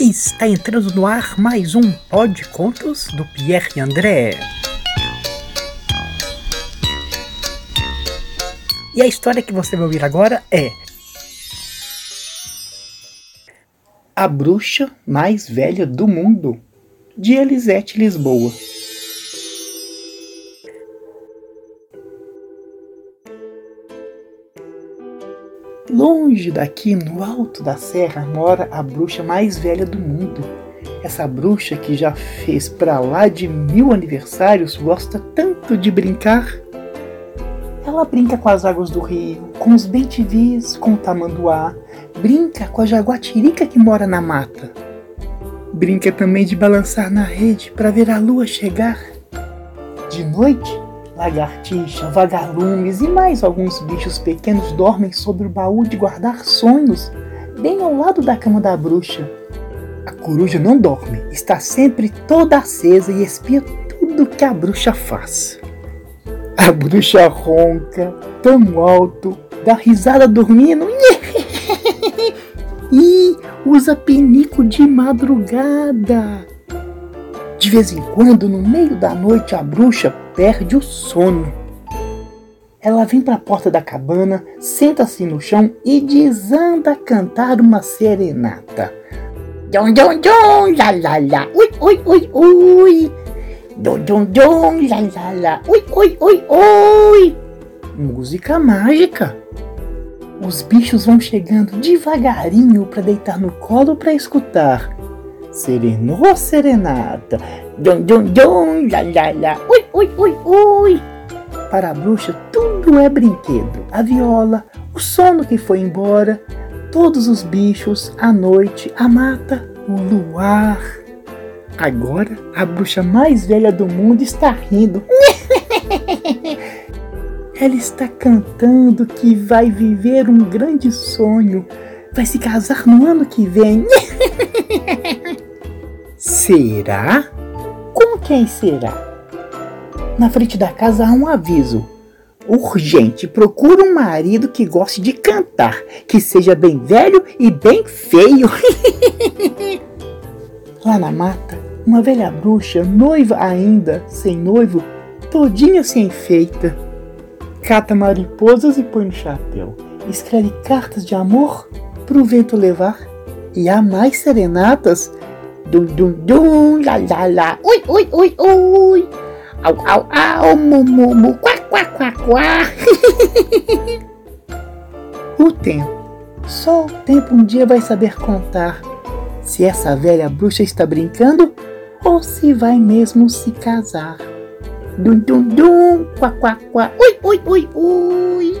Está entrando no ar mais um Pod Contos do Pierre André. E a história que você vai ouvir agora é A Bruxa Mais Velha do Mundo, de Elisete Lisboa. Longe daqui, no alto da serra, mora a bruxa mais velha do mundo. Essa bruxa que já fez para lá de mil aniversários gosta tanto de brincar. Ela brinca com as águas do rio, com os bentivis, com o tamanduá, brinca com a jaguatirica que mora na mata. Brinca também de balançar na rede para ver a lua chegar. De noite, lagartixa, vagalumes e mais alguns bichos pequenos dormem sobre o baú de guardar sonhos, bem ao lado da cama da bruxa. A coruja não dorme, está sempre toda acesa e espia tudo que a bruxa faz. A bruxa ronca tão alto, dá risada dormindo e usa pinico de madrugada. De vez em quando, no meio da noite, a bruxa perde o sono. Ela vem para a porta da cabana, senta-se no chão e desanda a cantar uma serenata. Dom, dom, dom, lá, lá, lá, ui, ui, ui, ui. Dom, dom, dom, lá, lá, lá, ui, ui, ui, ui. Música mágica. Os bichos vão chegando devagarinho para deitar no colo para escutar. Serenou serenata. Dum, dum, dum, lá, lá, lá. Ui, ui, ui, ui. Para a bruxa, tudo é brinquedo. A viola, o sono que foi embora, todos os bichos, a noite, a mata, o luar. Agora, a bruxa mais velha do mundo está rindo. Ela está cantando que vai viver um grande sonho. Vai se casar no ano que vem. será? Com quem será? Na frente da casa há um aviso. Urgente, procura um marido que goste de cantar, que seja bem velho e bem feio. Lá na mata, uma velha bruxa, noiva ainda, sem noivo, todinha sem enfeita. Cata mariposas e põe no chapéu. Escreve cartas de amor pro vento levar. E há mais serenatas Dum dum dum, lá lá lá, ui ui ui ui. Au au au, mu mu mu, quá quá quá quá. o tempo, só o tempo um dia vai saber contar se essa velha bruxa está brincando ou se vai mesmo se casar. Dum dum dum, quá quá quá, ui ui ui ui.